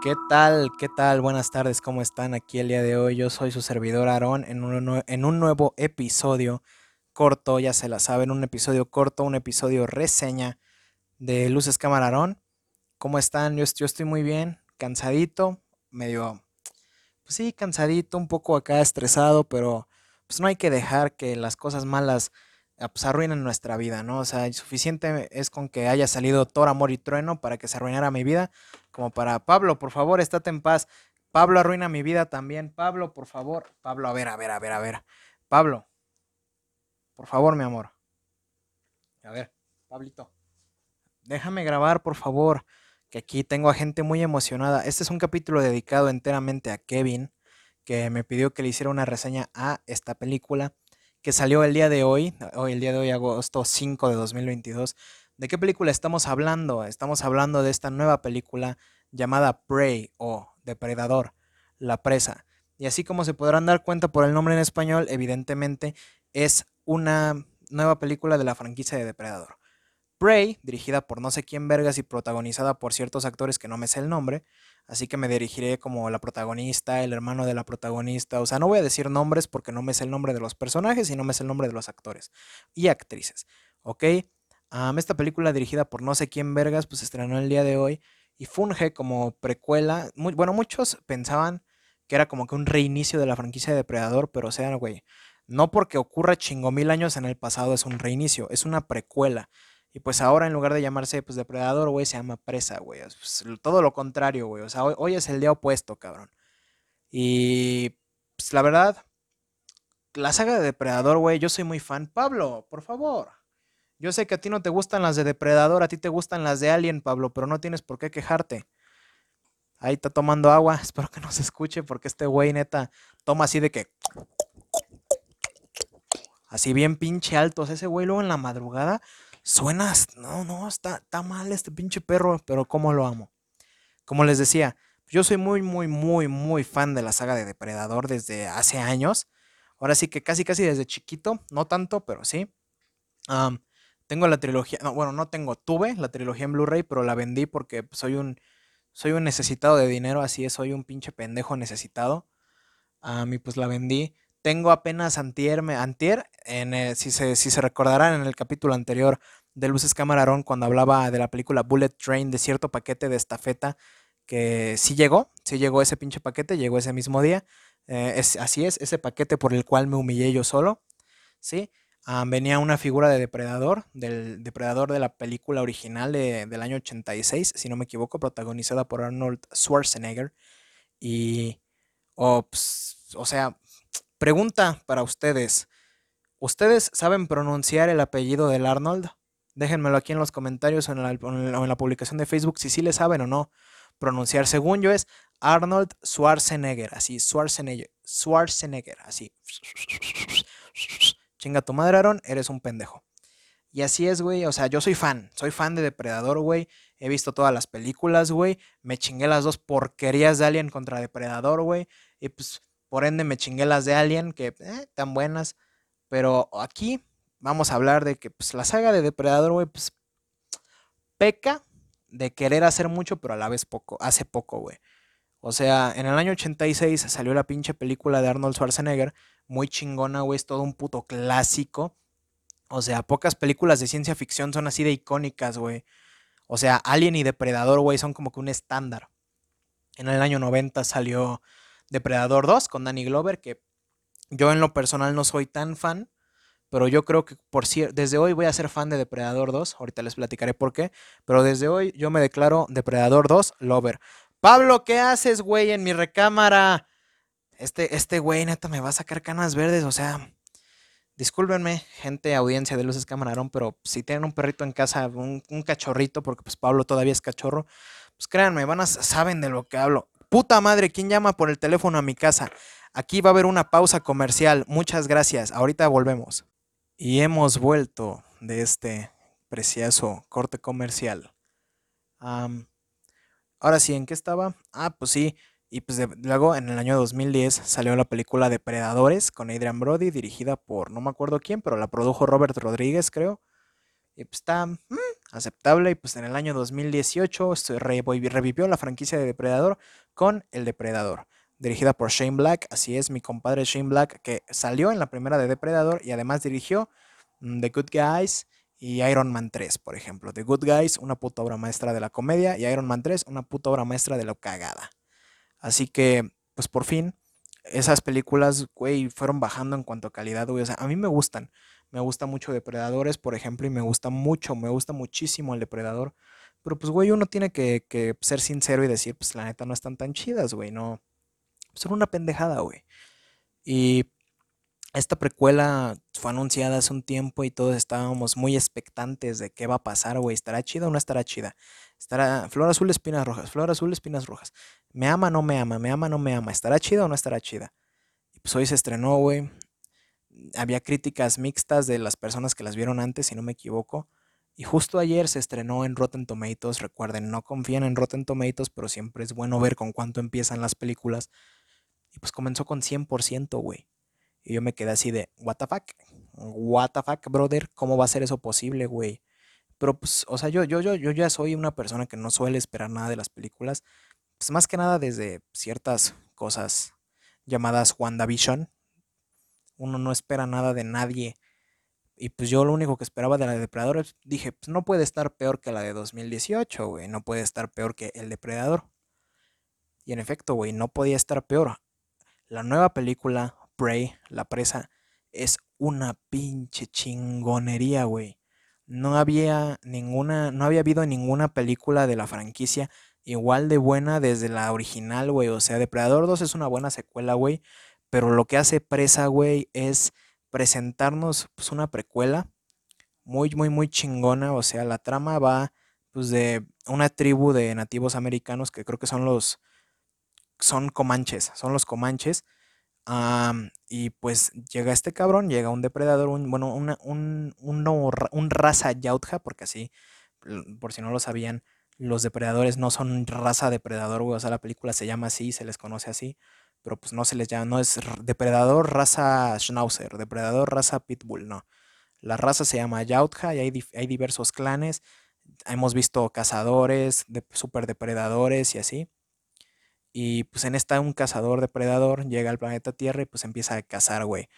¿Qué tal? ¿Qué tal? Buenas tardes, ¿cómo están aquí el día de hoy? Yo soy su servidor Aarón en un, en un nuevo episodio corto, ya se la saben, un episodio corto, un episodio reseña de Luces Cámara Aarón. ¿Cómo están? Yo, yo estoy muy bien, cansadito, medio, pues sí, cansadito, un poco acá estresado, pero pues no hay que dejar que las cosas malas pues arruinen nuestra vida, ¿no? O sea, suficiente es con que haya salido Thor, Amor y Trueno para que se arruinara mi vida como para Pablo, por favor, estate en paz. Pablo arruina mi vida también. Pablo, por favor. Pablo, a ver, a ver, a ver, a ver. Pablo, por favor, mi amor. A ver, Pablito. Déjame grabar, por favor, que aquí tengo a gente muy emocionada. Este es un capítulo dedicado enteramente a Kevin, que me pidió que le hiciera una reseña a esta película, que salió el día de hoy, hoy el día de hoy, agosto 5 de 2022. ¿De qué película estamos hablando? Estamos hablando de esta nueva película llamada Prey o Depredador, la presa. Y así como se podrán dar cuenta por el nombre en español, evidentemente es una nueva película de la franquicia de Depredador. Prey, dirigida por no sé quién vergas y protagonizada por ciertos actores que no me sé el nombre, así que me dirigiré como la protagonista, el hermano de la protagonista, o sea, no voy a decir nombres porque no me sé el nombre de los personajes y no me sé el nombre de los actores y actrices, ¿ok? esta película dirigida por no sé quién vergas, pues estrenó el día de hoy y funge como precuela. bueno, muchos pensaban que era como que un reinicio de la franquicia de Depredador, pero o sea, güey, no porque ocurra chingo mil años en el pasado es un reinicio, es una precuela. Y pues ahora en lugar de llamarse pues Depredador, güey, se llama Presa, güey. Pues, todo lo contrario, güey. O sea, hoy, hoy, es el día opuesto, cabrón. Y pues la verdad, la saga de Depredador, güey, yo soy muy fan. Pablo, por favor. Yo sé que a ti no te gustan las de Depredador, a ti te gustan las de Alien, Pablo, pero no tienes por qué quejarte. Ahí está tomando agua, espero que no se escuche porque este güey neta toma así de que... Así bien pinche altos. Ese güey luego en la madrugada suenas... No, no, está, está mal este pinche perro, pero cómo lo amo. Como les decía, yo soy muy, muy, muy, muy fan de la saga de Depredador desde hace años. Ahora sí que casi, casi desde chiquito, no tanto, pero sí. Tengo la trilogía, no, bueno, no tengo, tuve la trilogía en Blu-ray, pero la vendí porque soy un, soy un necesitado de dinero, así es, soy un pinche pendejo necesitado. A mí pues la vendí. Tengo apenas antier, antier en, si, se, si se recordarán en el capítulo anterior de Luces Camarón, cuando hablaba de la película Bullet Train, de cierto paquete de estafeta que sí llegó, sí llegó ese pinche paquete, llegó ese mismo día. Eh, es, así es, ese paquete por el cual me humillé yo solo, ¿sí? Ah, venía una figura de depredador, del depredador de la película original del año 86, si no me equivoco, protagonizada por Arnold Schwarzenegger. Y, o sea, pregunta para ustedes. ¿Ustedes saben pronunciar el apellido del Arnold? Déjenmelo aquí en los comentarios o en la, publicación de Facebook si sí le saben o no pronunciar. Según yo es Arnold Schwarzenegger, así, Schwarzenegger, Schwarzenegger, así. Chinga tu madre, Aaron, eres un pendejo. Y así es, güey. O sea, yo soy fan. Soy fan de Depredador, güey. He visto todas las películas, güey. Me chingué las dos porquerías de Alien contra Depredador, güey. Y pues, por ende, me chingué las de Alien, que eh, tan buenas. Pero aquí vamos a hablar de que pues, la saga de Depredador, güey, pues peca de querer hacer mucho, pero a la vez poco. Hace poco, güey. O sea, en el año 86 salió la pinche película de Arnold Schwarzenegger, muy chingona, güey, es todo un puto clásico. O sea, pocas películas de ciencia ficción son así de icónicas, güey. O sea, Alien y Depredador, güey, son como que un estándar. En el año 90 salió Depredador 2 con Danny Glover, que yo en lo personal no soy tan fan, pero yo creo que por desde hoy voy a ser fan de Depredador 2, ahorita les platicaré por qué, pero desde hoy yo me declaro Depredador 2 Lover. Pablo, ¿qué haces, güey, en mi recámara? Este, este güey, neta, me va a sacar canas verdes, o sea. Discúlpenme, gente, audiencia de Luces Camarón, pero si tienen un perrito en casa, un, cachorrito, porque pues Pablo todavía es cachorro, pues créanme, van a, saben de lo que hablo. Puta madre, ¿quién llama por el teléfono a mi casa? Aquí va a haber una pausa comercial. Muchas gracias. Ahorita volvemos. Y hemos vuelto de este precioso corte comercial. Ahora sí, ¿en qué estaba? Ah, pues sí. Y pues luego en el año 2010 salió la película Depredadores con Adrian Brody, dirigida por no me acuerdo quién, pero la produjo Robert Rodríguez, creo. Y pues está, mm, aceptable. Y pues en el año 2018 revivió la franquicia de Depredador con El Depredador, dirigida por Shane Black. Así es, mi compadre Shane Black, que salió en la primera de Depredador y además dirigió mm, The Good Guys y Iron Man 3, por ejemplo. The Good Guys, una puta obra maestra de la comedia, y Iron Man 3, una puta obra maestra de la cagada. Así que, pues por fin, esas películas, güey, fueron bajando en cuanto a calidad, güey. A mí me gustan. Me gusta mucho Depredadores, por ejemplo, y me gusta mucho, me gusta muchísimo el Depredador. Pero pues, güey, uno tiene que, ser sincero y decir, pues la neta no están tan chidas, güey. No. Son una pendejada, güey. Y esta precuela fue anunciada hace un tiempo y todos estábamos muy expectantes de qué va a pasar, güey. ¿Estará chida o no estará chida? Estará flor azul, espinas rojas, flor azul, espinas rojas. ¿Me ama no me ama? ¿Me ama no me ama? ¿Estará chida o no estará chida? Y pues hoy se estrenó, güey. Había críticas mixtas de las personas que las vieron antes, si no me equivoco. Y justo ayer se estrenó en Rotten Tomatoes. Recuerden, no confían en Rotten Tomatoes, pero siempre es bueno ver con cuánto empiezan las películas. Y pues comenzó con 100%, güey. Y yo me quedé así de, ¿What the fuck? ¿What the fuck, brother? ¿Cómo va a ser eso posible, güey? Pero pues, o sea, yo, yo, yo, yo ya soy una persona que no suele esperar nada de las películas. Pues más que nada desde ciertas cosas llamadas WandaVision. Uno no espera nada de nadie. Y pues yo lo único que esperaba de la de Depredador, dije, pues no puede estar peor que la de 2018, güey. No puede estar peor que el Depredador. Y en efecto, güey, no podía estar peor. La nueva película Prey, la presa, es una pinche chingonería, güey. No había ninguna, no había habido ninguna película de la franquicia igual de buena desde la original, güey. O sea, Depredador 2 es una buena secuela, güey. Pero lo que hace Presa, güey, es presentarnos pues, una precuela muy, muy, muy chingona. O sea, la trama va pues de una tribu de nativos americanos que creo que son los, son comanches, son los comanches y pues llega este cabrón, llega un depredador, un, bueno, una, un, un, raza yautja, porque así, por si no lo sabían, los depredadores no son raza depredador. O sea, la película se llama así, se les conoce así. Pero pues no se les llama, no es depredador raza Schnauzer, depredador raza Pitbull, no. La raza se llama Yautja y hay, hay diversos clanes. Hemos visto cazadores, de, super depredadores y así. Y pues en esta un cazador depredador llega al planeta Tierra y pues empieza a cazar, güey.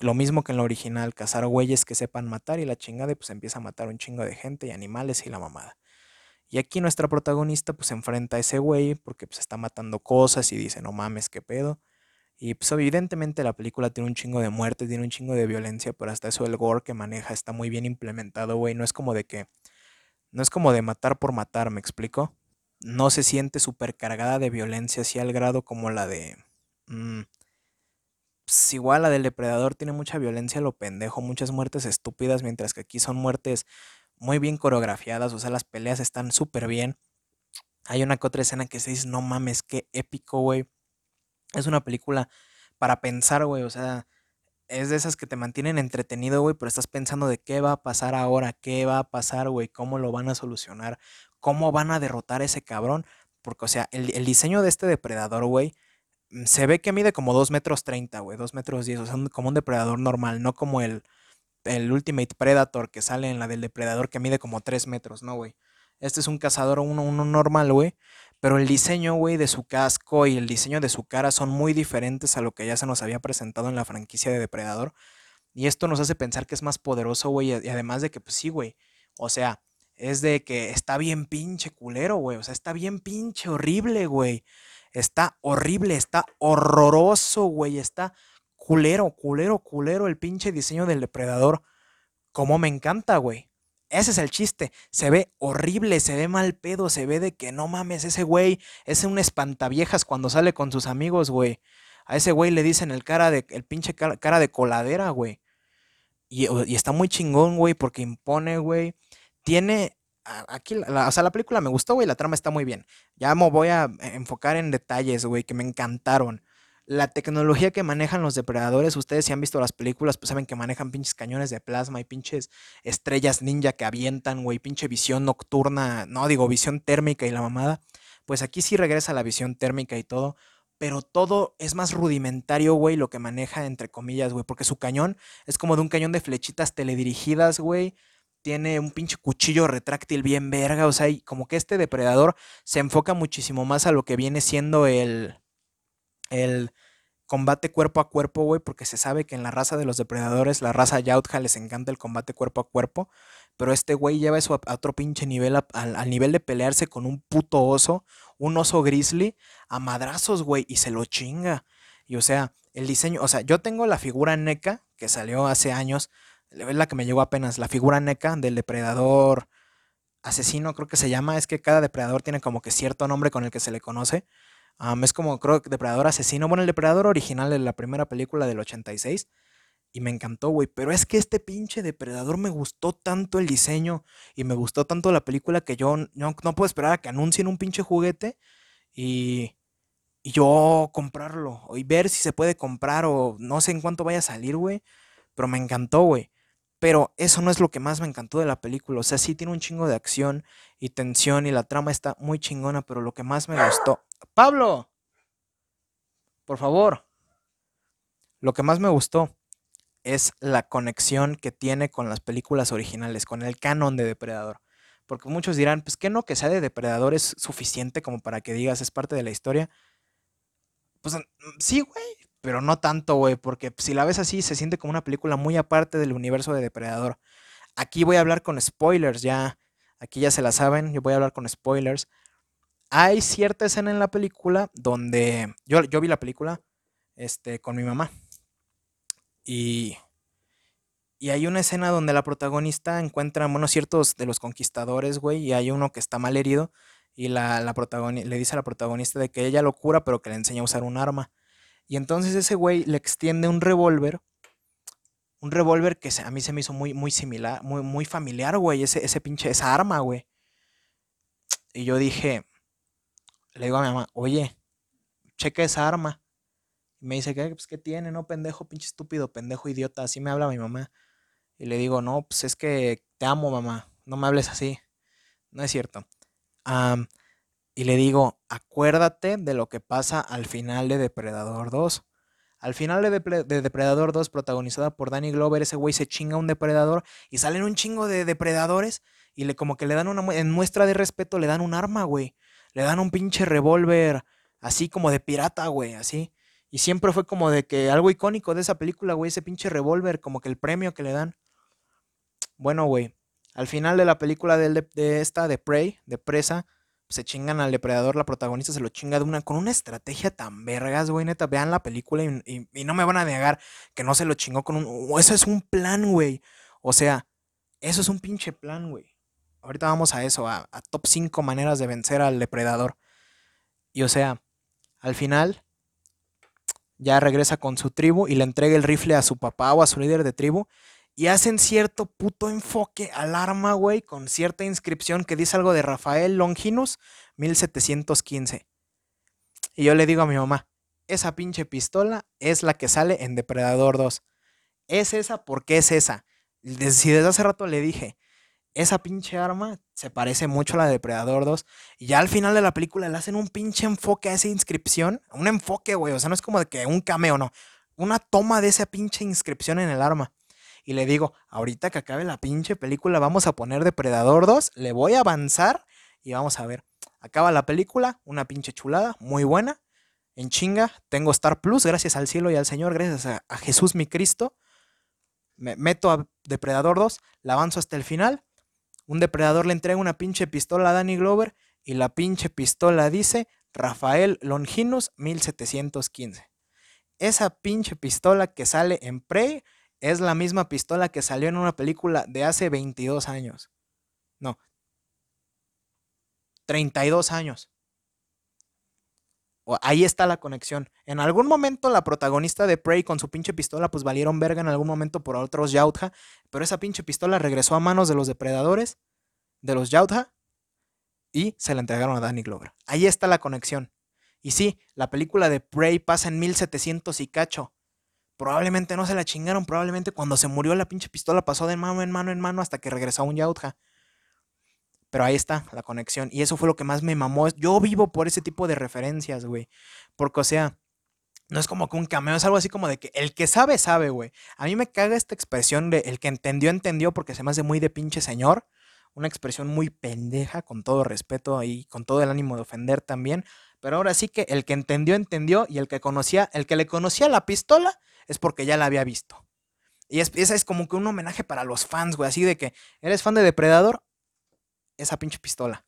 Lo mismo que en lo original, cazar güeyes que sepan matar y la chingada pues empieza a matar un chingo de gente y animales y la mamada. Y aquí nuestra protagonista pues se enfrenta a ese güey porque pues está matando cosas y dice, no mames, qué pedo. Y pues evidentemente la película tiene un chingo de muerte, tiene un chingo de violencia, pero hasta eso el gore que maneja está muy bien implementado, güey. No es como de que... No es como de matar por matar, ¿me explico? no se siente cargada de violencia así al grado como la de... Mm, pues igual la del depredador tiene mucha violencia, lo pendejo, muchas muertes estúpidas, mientras que aquí son muertes muy bien coreografiadas, o sea, las peleas están súper bien. Hay una que otra escena que se dice, no mames, qué épico, güey. Es una película para pensar, güey, o sea, es de esas que te mantienen entretenido, güey, pero estás pensando de qué va a pasar ahora, qué va a pasar, güey, cómo lo van a solucionar, cómo van a derrotar a ese cabrón. Porque, o sea, el, diseño de este depredador, güey, mm, se ve que mide como 2 metros 30, güey, 2 metros 10, o sea, como un depredador normal, no como el, el Ultimate Predator que sale en la del depredador que mide como 3 metros, ¿no, güey? Este es un cazador uno, uno normal, güey. Pero el diseño, güey, de su casco y el diseño de su cara son muy diferentes a lo que ya se nos había presentado en la franquicia de Depredador. Y esto nos hace pensar que es más poderoso, güey. Y además de que, pues sí, güey. O sea, es de que está bien pinche culero, güey. O sea, está bien pinche horrible, güey. Está horrible, está horroroso, güey. Está culero, culero, culero el pinche diseño del depredador. Como me encanta, güey. Ese es el chiste. Se ve horrible, se ve mal pedo, se ve de que no mames, ese güey es un espantaviejas cuando sale con sus amigos, güey. A ese güey le dicen el cara de, el pinche cara, de coladera, güey. Y, está muy chingón, güey, porque impone, güey. Tiene, aquí, o sea, la película me gustó, güey, la trama está muy bien. Ya me voy a enfocar en detalles, güey, que me encantaron la tecnología que manejan los depredadores, ustedes si han visto las películas, pues saben que manejan pinches cañones de plasma y pinches estrellas ninja que avientan, güey, pinche visión nocturna, no digo visión térmica y la mamada. Pues aquí sí regresa la visión térmica y todo, pero todo es más rudimentario, güey, lo que maneja entre comillas, güey, porque su cañón es como de un cañón de flechitas teledirigidas, güey, tiene un pinche cuchillo retráctil bien verga, o sea, y como que este depredador se enfoca muchísimo más a lo que viene siendo el, el combate cuerpo a cuerpo, güey, porque se sabe que en la raza de los depredadores, la raza Yautja, les encanta el combate cuerpo a cuerpo, pero este güey lleva eso a, otro pinche nivel, al nivel de pelearse con un puto oso, un oso grizzly, a madrazos, güey, y se lo chinga. Y o sea, el diseño, o sea, yo tengo la figura NECA, que salió hace años, es la que me llegó apenas, la figura NECA del depredador asesino, creo que se llama, es que cada depredador tiene como que cierto nombre con el que se le conoce. Es como, creo depredador asesino, bueno, el depredador original de la primera película del 86. Y me encantó, güey. Pero es que este pinche depredador me gustó tanto el diseño y me gustó tanto la película que yo no, no puedo esperar a que anuncien un pinche juguete y, y yo comprarlo. Y ver si se puede comprar o no sé en cuánto vaya a salir, güey. Pero me encantó, güey. Pero eso no es lo que más me encantó de la película. O sea, sí tiene un chingo de acción y tensión y la trama está muy chingona, pero lo que más me gustó... Pablo, por favor. Lo que más me gustó es la conexión que tiene con las películas originales, con el canon de Depredador. Porque muchos dirán, pues que no, que sea de Depredador es suficiente como para que digas es parte de la historia. Pues sí, güey, pero no tanto, güey, porque si la ves así se siente como una película muy aparte del universo de Depredador. Aquí voy a hablar con spoilers, ya, aquí ya se la saben, yo voy a hablar con spoilers. Hay cierta escena en la película donde yo, yo vi la película este, con mi mamá. Y, y hay una escena donde la protagonista encuentra, bueno, ciertos de los conquistadores, güey, y hay uno que está mal herido y la, la le dice a la protagonista de que ella lo cura, pero que le enseña a usar un arma. Y entonces ese güey le extiende un revólver. Un revólver que a mí se me hizo muy, muy similar, muy, muy familiar, güey. Ese, ese pinche, esa arma, güey. Y yo dije, le digo a mi mamá, oye, checa esa arma. Y me dice, ¿qué, pues, ¿qué tiene? No, pendejo, pinche estúpido, pendejo, idiota. Así me habla mi mamá. Y le digo, no, pues es que te amo, mamá. No me hables así. No es cierto y le digo, acuérdate de lo que pasa al final de Depredador 2. Al final de, Depredador 2, protagonizada por Danny Glover, ese güey se chinga un depredador y salen un chingo de depredadores y le como que le dan una en muestra de respeto le dan un arma, güey. Le dan un pinche revólver así como de pirata, güey, así. Y siempre fue como de que algo icónico de esa película, güey, ese pinche revólver, como que el premio que le dan. Bueno, güey, al final de la película de, de esta, de Prey, de Presa, se chingan al depredador, la protagonista se lo chinga de una, con una estrategia tan vergas, güey, neta, vean la película y, no me van a negar que no se lo chingó con un, eso es un plan, güey, o sea, eso es un pinche plan, güey. Ahorita vamos a eso, a, top 5 maneras de vencer al depredador. Y o sea, al final ya regresa con su tribu y le entrega el rifle a su papá o a su líder de tribu y hacen cierto puto enfoque al arma, güey, con cierta inscripción que dice algo de Rafael Longinus 1715. Y yo le digo a mi mamá, esa pinche pistola es la que sale en Depredador 2. Es esa porque es esa. Si desde hace rato le dije, esa pinche arma se parece mucho a la de Depredador 2. Y ya al final de la película le hacen un pinche enfoque a esa inscripción. Un enfoque, güey. O sea, no es como de que un cameo, no. Una toma de esa pinche inscripción en el arma y le digo, ahorita que acabe la pinche película vamos a poner Depredador 2, le voy a avanzar y vamos a ver. Acaba la película, una pinche chulada, muy buena. En chinga, tengo Star Plus, gracias al cielo y al Señor, gracias a, Jesús mi Cristo. Me meto a Depredador 2, la avanzo hasta el final. Un depredador le entrega una pinche pistola a Danny Glover y la pinche pistola dice Rafael Longinus 1715. Esa pinche pistola que sale en Prey es la misma pistola que salió en una película de hace 22 años. No. 32 años. Ahí está la conexión. En algún momento la protagonista de Prey con su pinche pistola pues valieron verga en algún momento por otros Yautja, pero esa pinche pistola regresó a manos de los depredadores, de los Yautja, y se la entregaron a Danny Glover. Ahí está la conexión. Y sí, la película de Prey pasa en 1700 y cacho, Probablemente no se la chingaron, probablemente cuando se murió la pinche pistola pasó de mano en mano en mano hasta que regresó a un Yautja. Pero ahí está la conexión. Y eso fue lo que más me mamó. Yo vivo por ese tipo de referencias, güey. Porque, o sea, No es como que un cameo, es algo así como de que el que sabe, sabe, güey. A mí me caga esta expresión de el que entendió, entendió, porque se me hace muy de pinche señor. Una expresión muy pendeja, con todo respeto y con todo el ánimo de ofender también. Pero ahora sí que el que entendió, entendió. Y el que conocía, el que le conocía la pistola es porque ya la había visto. Y es, esa es como que un homenaje para los fans, güey. Así de que eres fan de Depredador, esa pinche pistola.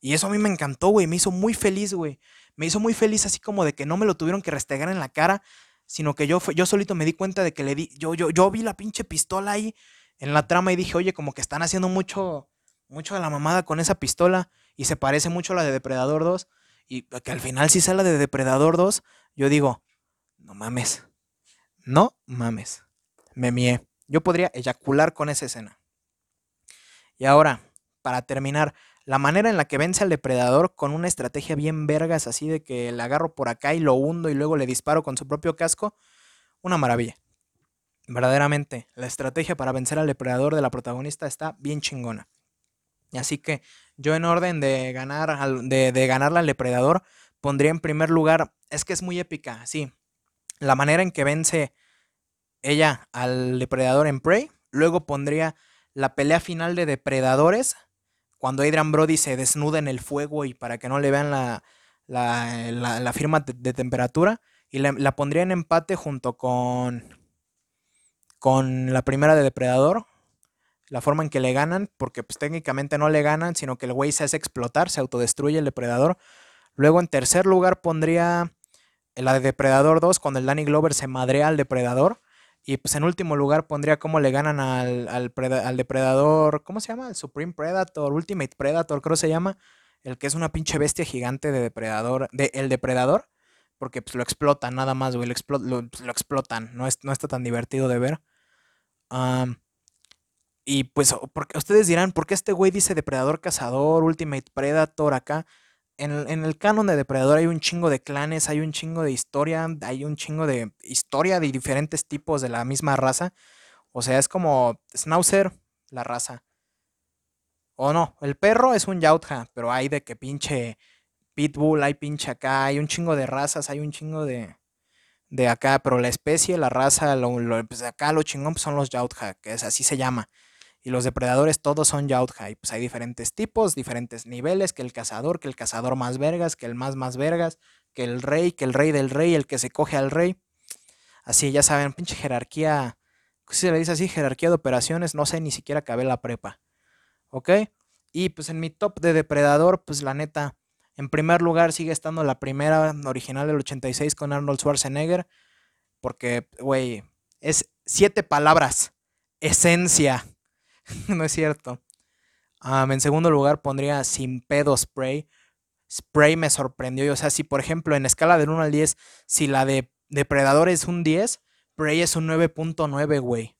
Y eso a mí me encantó, güey. Me hizo muy feliz, güey. Me hizo muy feliz así como de que no me lo tuvieron que restregar en la cara, sino que yo, yo solito me di cuenta de que le di, yo, yo, yo vi la pinche pistola ahí en la trama y dije, oye, como que están haciendo mucho, mucho de la mamada con esa pistola y se parece mucho a la de Depredador 2 y que al final si sale de Depredador 2, yo digo, no mames, no mames, me mié. Yo podría eyacular con esa escena. Y ahora, para terminar, la manera en la que vence al depredador con una estrategia bien vergas, así de que le agarro por acá y lo hundo y luego le disparo con su propio casco, una maravilla. Verdaderamente, la estrategia para vencer al depredador de la protagonista está bien chingona. Así que yo en orden de ganar de, de ganarla al depredador, pondría en primer lugar, es que es muy épica, sí, la manera en que vence ella al depredador en Prey. Luego pondría la pelea final de depredadores cuando Adrian Brody se desnuda en el fuego y para que no le vean la, la, firma de, temperatura. Y la, pondría en empate junto con, con la primera de Depredador. La forma en que le ganan, porque pues técnicamente no le ganan, sino que el güey se hace explotar, se autodestruye el Depredador. Luego en tercer lugar pondría la de Depredador 2, cuando el Danny Glover se madrea al Depredador. Y pues en último lugar pondría cómo le ganan al, al, depredador, ¿cómo se llama? El Supreme Predator, Ultimate Predator, creo que se llama. El que es una pinche bestia gigante de depredador, de el depredador. Porque pues lo explotan nada más, güey. Lo, lo, pues, lo explotan. No, es, no está tan divertido de ver. y pues, porque, ustedes dirán, ¿por qué este güey dice depredador cazador, Ultimate Predator acá? En, el canon de Depredador hay un chingo de clanes, hay un chingo de historia, hay un chingo de historia de diferentes tipos de la misma raza. O sea, es como Schnauzer, la raza. O no, el perro es un Yautja, pero hay de que pinche Pitbull, hay pinche acá, hay un chingo de razas, hay un chingo de, de acá, pero la especie, la raza, lo, pues acá lo chingón pues son los Yautja, que es así se llama. Y los depredadores todos son Yautja. Y pues hay diferentes tipos, diferentes niveles, que el cazador, que el cazador más vergas, que el más más vergas, que el rey, que el rey del rey, el que se coge al rey. Así, ya saben, pinche jerarquía. Si se le dice así, jerarquía de operaciones, no sé, ni siquiera acabé la prepa. ¿Ok? Y pues en mi top de depredador, pues la neta, en primer lugar sigue estando la primera original del 86 con Arnold Schwarzenegger. Porque, güey, es siete palabras. Esencia. no es cierto. en segundo lugar pondría sin pedo spray. Spray me sorprendió. O sea, si por ejemplo en escala del 1 al 10, si la de Depredador es un 10, Spray es un 9.9, güey.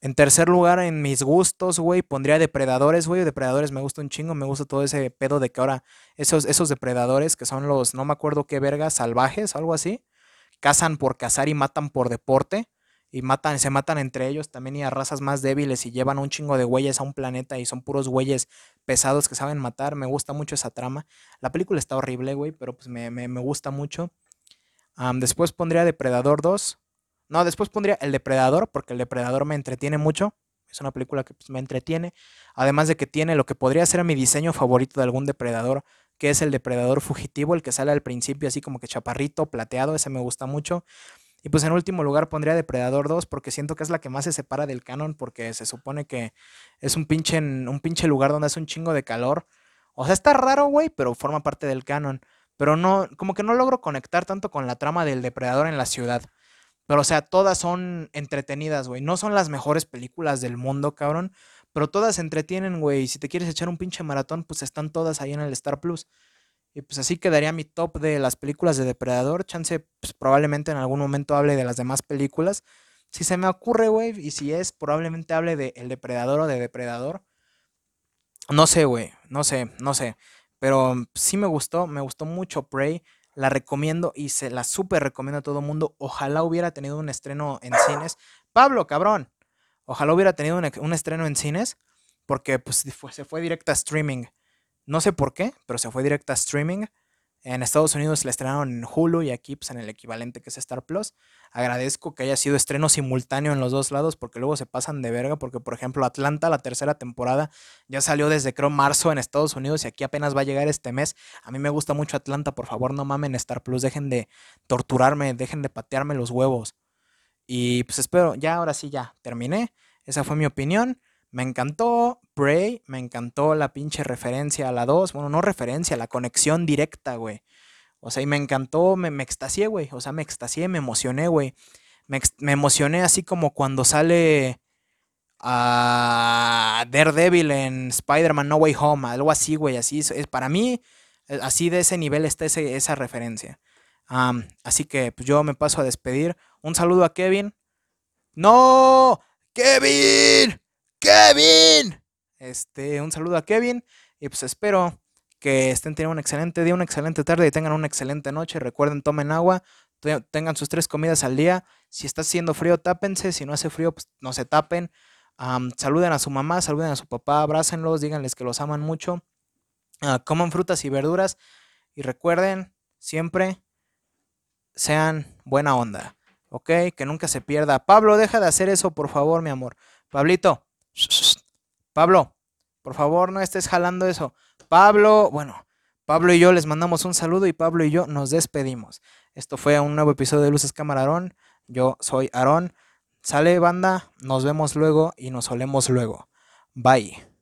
En tercer lugar, en mis gustos, güey, pondría depredadores, güey. Depredadores me gusta un chingo, me gusta todo ese pedo de que ahora esos, esos depredadores que son los, no me acuerdo qué vergas, salvajes, algo así, cazan por cazar y matan por deporte y matan, se matan entre ellos también y a razas más débiles y llevan un chingo de güeyes a un planeta y son puros güeyes pesados que saben matar. Me gusta mucho esa trama. La película está horrible, güey, pero pues me, gusta mucho. después pondría Depredador 2. No, después pondría El Depredador, porque El Depredador me entretiene mucho. Es una película que pues, me entretiene. Además de que tiene lo que podría ser mi diseño favorito de algún depredador, que es el depredador fugitivo, el que sale al principio así como que chaparrito, plateado. Ese me gusta mucho. Y pues en último lugar pondría Depredador 2 porque siento que es la que más se separa del canon porque se supone que es un pinche, un pinche lugar donde hace un chingo de calor. O sea, está raro, güey, pero forma parte del canon. Pero no, como que no logro conectar tanto con la trama del Depredador en la ciudad. Pero o sea, todas son entretenidas, güey. No son las mejores películas del mundo, cabrón. Pero todas entretienen, güey. Si te quieres echar un pinche maratón, pues están todas ahí en el Star Plus. Y pues así quedaría mi top de las películas de Depredador. Chance, pues probablemente en algún momento hable de las demás películas. Si se me ocurre, güey, y si es, probablemente hable de El Depredador o de Depredador. No sé, güey, no sé, no sé. Pero sí me gustó, me gustó mucho Prey. La recomiendo y se la súper recomiendo a todo el mundo. Ojalá hubiera tenido un estreno en cines. Pablo, cabrón. Ojalá hubiera tenido un, estreno en cines. Porque pues, se fue directa a streaming. No sé por qué, pero se fue directa a streaming. En Estados Unidos la estrenaron en Hulu y aquí pues, en el equivalente que es Star Plus. Agradezco que haya sido estreno simultáneo en los dos lados porque luego se pasan de verga porque por ejemplo Atlanta la tercera temporada ya salió desde creo marzo en Estados Unidos y aquí apenas va a llegar este mes. A mí me gusta mucho Atlanta, por favor no mamen Star Plus, dejen de torturarme, dejen de patearme los huevos. Y pues espero, ya ahora sí ya terminé. Esa fue mi opinión. Me encantó Prey, me encantó la pinche referencia a la 2. Bueno, no referencia, la conexión directa, güey. O sea, y me encantó, me, me extasié, güey. O sea, me extasié, me emocioné, güey. Me, me, emocioné así como cuando sale a Daredevil en Spider-Man No Way Home, algo así, güey. Así es, para mí, eh, así de ese nivel está esa referencia. así que pues, yo me paso a despedir. Un saludo a Kevin. ¡No! ¡Kevin! ¡Kevin! Este, un saludo a Kevin. Y pues espero que estén teniendo un excelente día, una excelente tarde y tengan una excelente noche. Recuerden, tomen agua, tengan sus tres comidas al día. Si está haciendo frío, tápense. Si no hace frío, pues no se tapen. saluden a su mamá, saluden a su papá, abrácenlos, díganles que los aman mucho. Uh, coman frutas y verduras. Y recuerden, siempre sean buena onda. ¿Ok? Que nunca se pierda. Pablo, deja de hacer eso, por favor, mi amor. Pablito. Pablo, por favor, no estés jalando eso. Pablo, bueno, Pablo y yo les mandamos un saludo y Pablo y yo nos despedimos. Esto fue un nuevo episodio de Luces Cámara Aarón. Yo soy Aarón. Sale banda, nos vemos luego y nos olemos luego. Bye.